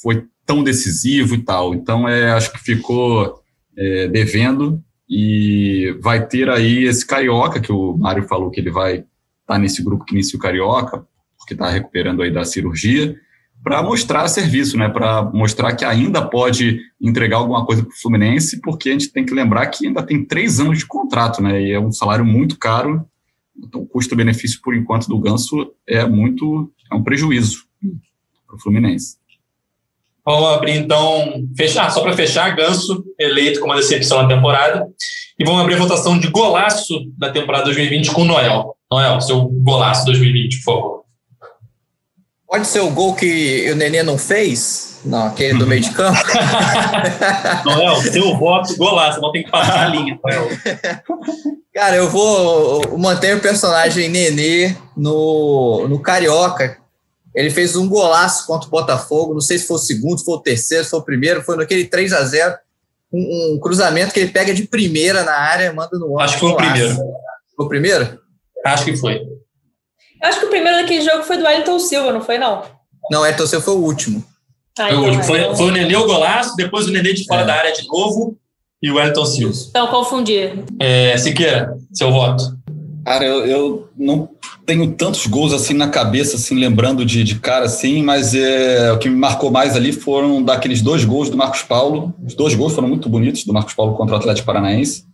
foi tão decisivo e tal. Então, é, acho que ficou é, devendo e vai ter aí esse Carioca, que o Mário falou que ele vai estar tá nesse grupo que inicia o Carioca, porque está recuperando aí da cirurgia para mostrar serviço, né? Para mostrar que ainda pode entregar alguma coisa para o Fluminense, porque a gente tem que lembrar que ainda tem três anos de contrato, né? E é um salário muito caro. Então, o custo-benefício, por enquanto, do Ganso é muito. é um prejuízo para o Fluminense. Vamos abrir então, fechar, só para fechar, Ganso eleito como a decepção da temporada. E vamos abrir a votação de golaço da temporada 2020 com o Noel. Noel, seu golaço 2020, por favor. Pode ser o gol que o Nenê não fez? Não, aquele do meio de campo. Noel, seu voto, golaço, não tem que passar a linha, Noel. Cara, eu vou manter o personagem Nenê no, no Carioca. Ele fez um golaço contra o Botafogo, não sei se foi o segundo, se foi o terceiro, se foi o primeiro, foi naquele 3 a 0 um, um cruzamento que ele pega de primeira na área, manda no Acho que foi o primeiro. Foi o primeiro? Acho que foi. Eu acho que o primeiro daquele jogo foi do Wellington Silva, não foi, não? Não, o Wellington Silva foi o último. Ah, foi, o último. Foi, então- foi, o Nenê o golaço, depois o Nenê de fora é. da área de novo e o Wellington Silva. Então, confundi. É, Siqueira, seu voto. Cara, eu, eu, não tenho tantos gols assim na cabeça, assim, lembrando de, de cara assim, mas é, o que me marcou mais ali foram daqueles dois gols do Marcos Paulo. Os dois gols foram muito bonitos do Marcos Paulo contra o Atlético Paranaense.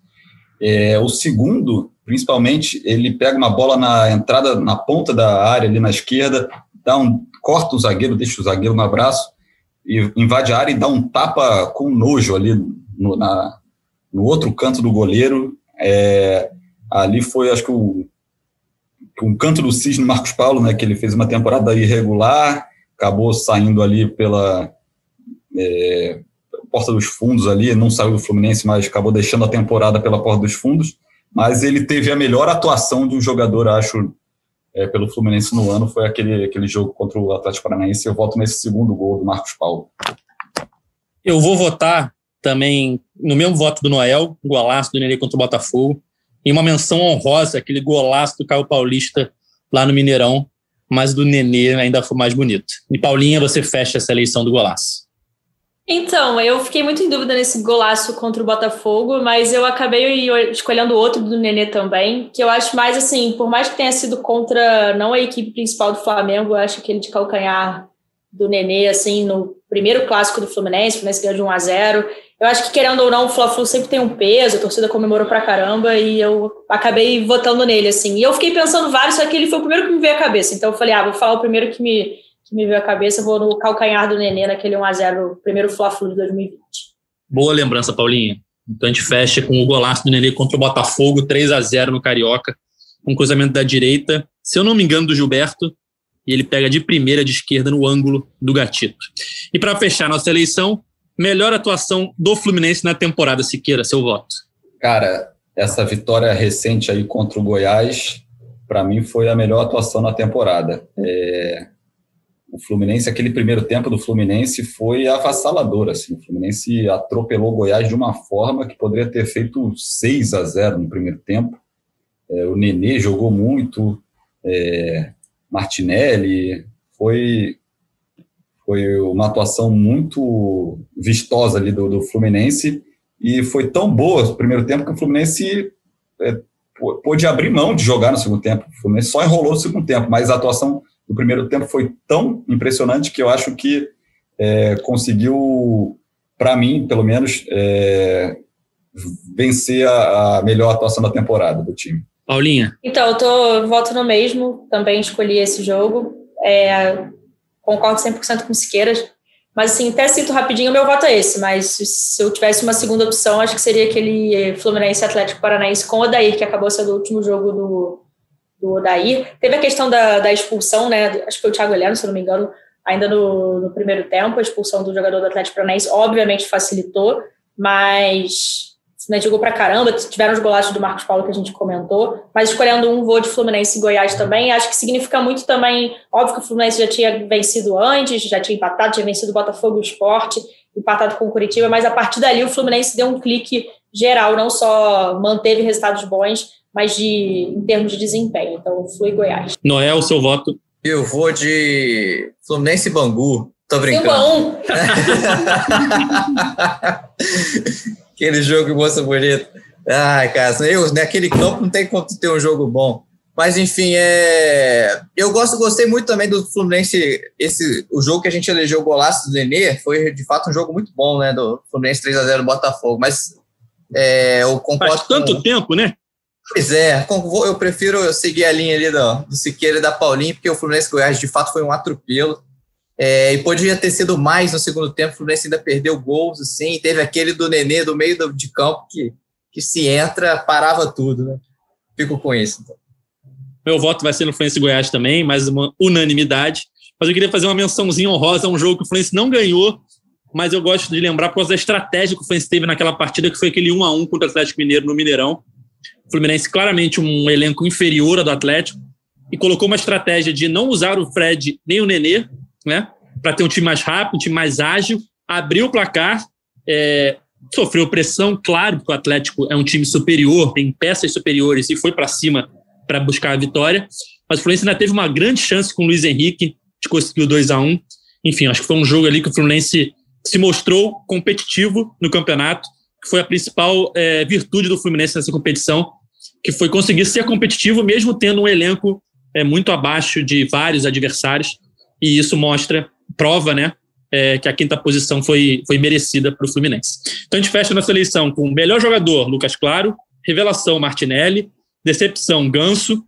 É, o segundo, principalmente, ele pega uma bola na entrada, na ponta da área, ali na esquerda, dá um, corta o zagueiro, deixa o zagueiro no abraço, e invade a área e dá um tapa com nojo ali no, na, no outro canto do goleiro. É, ali foi, acho que, o, um canto do cisne Marcos Paulo, né, que ele fez uma temporada irregular, acabou saindo ali pela é, porta dos fundos ali, não saiu do Fluminense, mas acabou deixando a temporada pela porta dos fundos. Mas ele teve a melhor atuação de um jogador, acho, é, pelo Fluminense no ano, foi aquele, aquele jogo contra o Atlético Paranaense. Eu voto nesse segundo gol do Marcos Paulo. Eu vou votar também no mesmo voto do Noel, golaço do Nenê contra o Botafogo, e uma menção honrosa, aquele golaço do Caio Paulista lá no Mineirão, mas do Nenê ainda foi mais bonito. E Paulinha, você fecha essa eleição do golaço. Então, eu fiquei muito em dúvida nesse golaço contra o Botafogo, mas eu acabei escolhendo outro do Nenê também, que eu acho mais assim, por mais que tenha sido contra não a equipe principal do Flamengo, eu acho que ele de calcanhar do Nenê, assim, no primeiro clássico do Fluminense, o Fluminense ganhou de 1 a 0 Eu acho que, querendo ou não, o Fla-Flu sempre tem um peso, a torcida comemorou pra caramba, e eu acabei votando nele, assim. E eu fiquei pensando vários, só que ele foi o primeiro que me veio à cabeça. Então eu falei, ah, vou falar o primeiro que me que me veio à cabeça, vou no calcanhar do Nenê naquele 1x0, primeiro Fla-Flu de 2020. Boa lembrança, Paulinha. Então a gente fecha com o golaço do Nenê contra o Botafogo, 3 a 0 no Carioca, um cruzamento da direita, se eu não me engano, do Gilberto, e ele pega de primeira de esquerda no ângulo do Gatito. E para fechar nossa eleição, melhor atuação do Fluminense na temporada, Siqueira, seu voto. Cara, essa vitória recente aí contra o Goiás, para mim foi a melhor atuação na temporada. É, o Fluminense, aquele primeiro tempo do Fluminense foi avassalador, assim, o Fluminense atropelou o Goiás de uma forma que poderia ter feito 6 a 0 no primeiro tempo, é, o Nenê jogou muito, é, Martinelli, foi, foi uma atuação muito vistosa ali do, do Fluminense, e foi tão boa o primeiro tempo que o Fluminense é, pôde abrir mão de jogar no segundo tempo, o Fluminense só enrolou no segundo tempo, mas a atuação do primeiro tempo foi tão impressionante que eu acho que é, conseguiu, para mim, pelo menos, é, vencer a, a, melhor atuação da temporada do time. Paulinha? Então, eu tô, voto no mesmo, também escolhi esse jogo. É, concordo 100% com o Siqueiras. Mas, assim, até cito rapidinho, meu voto é esse. Mas se eu tivesse uma segunda opção, acho que seria aquele Fluminense Atlético Paranaense com o Odair, que acabou sendo o último jogo do, do Odair. Teve a questão da, da expulsão, né? Acho que foi o Thiago Heleno, se eu não me engano, ainda no, no primeiro tempo. A expulsão do jogador do Atlético Paranaense, obviamente, facilitou. Mas né, jogou pra caramba, tiveram os golaços do Marcos Paulo que a gente comentou, mas escolhendo um voo de Fluminense e Goiás também, acho que significa muito também, óbvio que o Fluminense já tinha vencido antes, já tinha empatado, tinha vencido o Botafogo e o Sport, empatado com o Curitiba, mas a partir dali o Fluminense deu um clique geral, não só manteve resultados bons, mas de, em termos de desempenho, então Flu e Goiás. Noel, seu voto? Eu vou de Fluminense e Bangu, tô brincando. 5 Aquele jogo moça bonita. Ai, cara, eu, naquele campo não tem como ter um jogo bom. Mas, enfim, é... eu gosto, gostei muito também do Fluminense. Esse, o jogo que a gente elegeu o golaço do Nenê foi, de fato, um jogo muito bom, né? Do Fluminense 3x0 Botafogo. Mas é, eu concordo. Faz tanto com... tempo, né? Pois é, eu prefiro seguir a linha ali do, do Siqueira e da Paulinho, porque o Fluminense Goiás, de fato, foi um atropelo. É, e poderia ter sido mais no segundo tempo, o Fluminense ainda perdeu gols, assim, teve aquele do Nenê do meio do, de campo que, que se entra, parava tudo, né? Fico com isso. Então. Meu voto vai ser no Fluminense Goiás também, mais uma unanimidade. Mas eu queria fazer uma mençãozinha honrosa a um jogo que o Fluminense não ganhou, mas eu gosto de lembrar por causa da estratégia que o Fluminense teve naquela partida, que foi aquele 1 a 1 contra o Atlético Mineiro no Mineirão. O Fluminense claramente um elenco inferior ao do Atlético e colocou uma estratégia de não usar o Fred nem o Nenê, né? Para ter um time mais rápido, um time mais ágil, abriu o placar, é, sofreu pressão, claro, porque o Atlético é um time superior, tem peças superiores e foi para cima para buscar a vitória. Mas o Fluminense ainda teve uma grande chance com o Luiz Henrique de conseguir o 2 a 1 Enfim, acho que foi um jogo ali que o Fluminense se mostrou competitivo no campeonato, que foi a principal é, virtude do Fluminense nessa competição, que foi conseguir ser competitivo mesmo tendo um elenco é, muito abaixo de vários adversários e isso mostra, prova, né, é, que a quinta posição foi, foi merecida para o Fluminense. Então a gente fecha nossa eleição com melhor jogador, Lucas Claro, revelação, Martinelli, decepção, Ganso,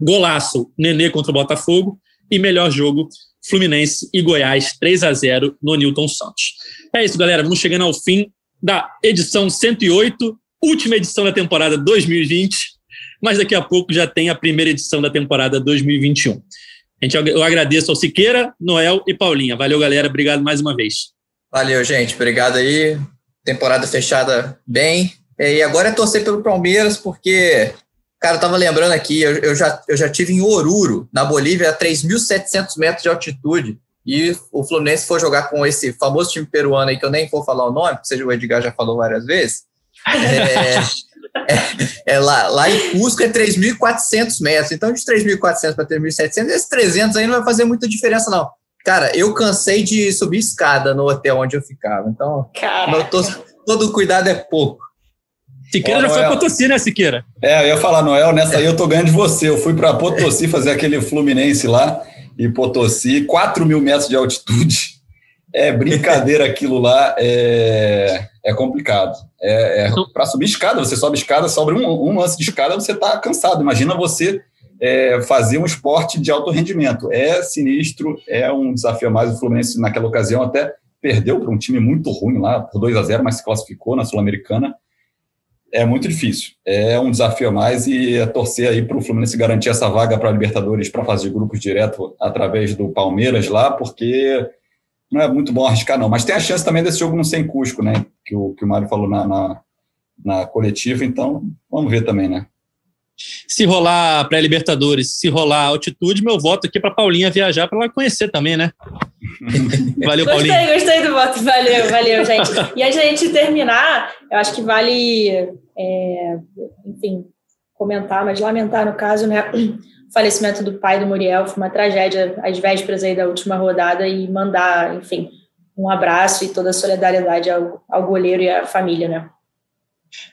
golaço, Nenê contra o Botafogo e melhor jogo, Fluminense e Goiás, 3 a 0 no Newton Santos. É isso, galera. Vamos chegando ao fim da edição 108, última edição da temporada 2020, mas daqui a pouco já tem a primeira edição da temporada 2021. A gente, eu agradeço ao Siqueira, Noel e Paulinha. Valeu, galera. Obrigado mais uma vez. Valeu, gente. Obrigado aí. Temporada fechada bem. E agora é torcer pelo Palmeiras, porque, cara, eu tava lembrando aqui, eu, eu já, eu já tive em Oruro, na Bolívia, a 3.700 metros de altitude. E o Fluminense foi jogar com esse famoso time peruano aí, que eu nem vou falar o nome, porque o Edgar já falou várias vezes. É, é, é lá, lá em Cusco é 3.400 metros. Então, de 3.400 para 3.700, esses 300 aí não vai fazer muita diferença, não. Cara, eu cansei de subir escada no hotel onde eu ficava. Então, tô, todo cuidado é pouco. Siqueira já foi para Potosí, né, Siqueira? É, eu ia falar, Noel, nessa aí eu tô ganhando de você. Eu fui para Potosí fazer aquele Fluminense lá, e Potosí, 4 mil metros de altitude. É brincadeira aquilo lá, é, é complicado. É, é para subir escada, você sobe escada, sobre um, um lance de escada, você está cansado. Imagina você é, fazer um esporte de alto rendimento. É sinistro, é um desafio a mais. O Fluminense, naquela ocasião, até perdeu para um time muito ruim lá, por 2 a 0 mas se classificou na Sul-Americana. É muito difícil. É um desafio a mais e é torcer aí para o Fluminense garantir essa vaga para a Libertadores para fazer grupos direto através do Palmeiras lá, porque não é muito bom arriscar, não. Mas tem a chance também desse jogo não ser em Cusco, né? Que o, que o Mário falou na, na, na coletiva, então vamos ver também, né? Se rolar pré-Libertadores, se rolar altitude, meu voto aqui para Paulinha viajar para ela conhecer também, né? Valeu, gostei, Paulinha. Gostei, gostei do voto. Valeu, valeu, gente. E antes da gente terminar, eu acho que vale, é, enfim, comentar, mas lamentar no caso, né? o falecimento do pai do Muriel foi uma tragédia às vésperas aí da última rodada e mandar, enfim, um abraço e toda a solidariedade ao, ao goleiro e à família, né?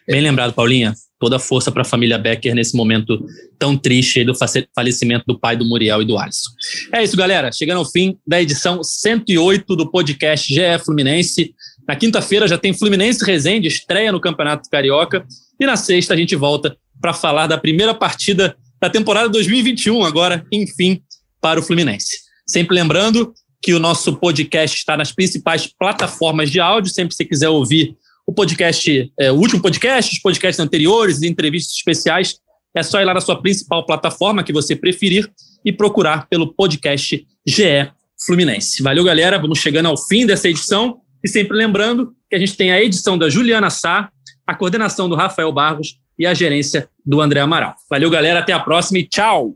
Bem lembrado, Paulinha. Toda a força para a família Becker nesse momento tão triste do falecimento do pai do Muriel e do Alisson. É isso, galera. Chegando ao fim da edição 108 do podcast GE Fluminense. Na quinta-feira já tem Fluminense Resende, estreia no Campeonato Carioca. E na sexta a gente volta para falar da primeira partida da temporada 2021, agora, enfim, para o Fluminense. Sempre lembrando que o nosso podcast está nas principais plataformas de áudio. Sempre que você quiser ouvir o podcast, é, o último podcast, os podcasts anteriores, entrevistas especiais, é só ir lá na sua principal plataforma que você preferir e procurar pelo podcast GE Fluminense. Valeu, galera. Vamos chegando ao fim dessa edição. E sempre lembrando que a gente tem a edição da Juliana Sá, a coordenação do Rafael Barros e a gerência do André Amaral. Valeu, galera. Até a próxima e tchau!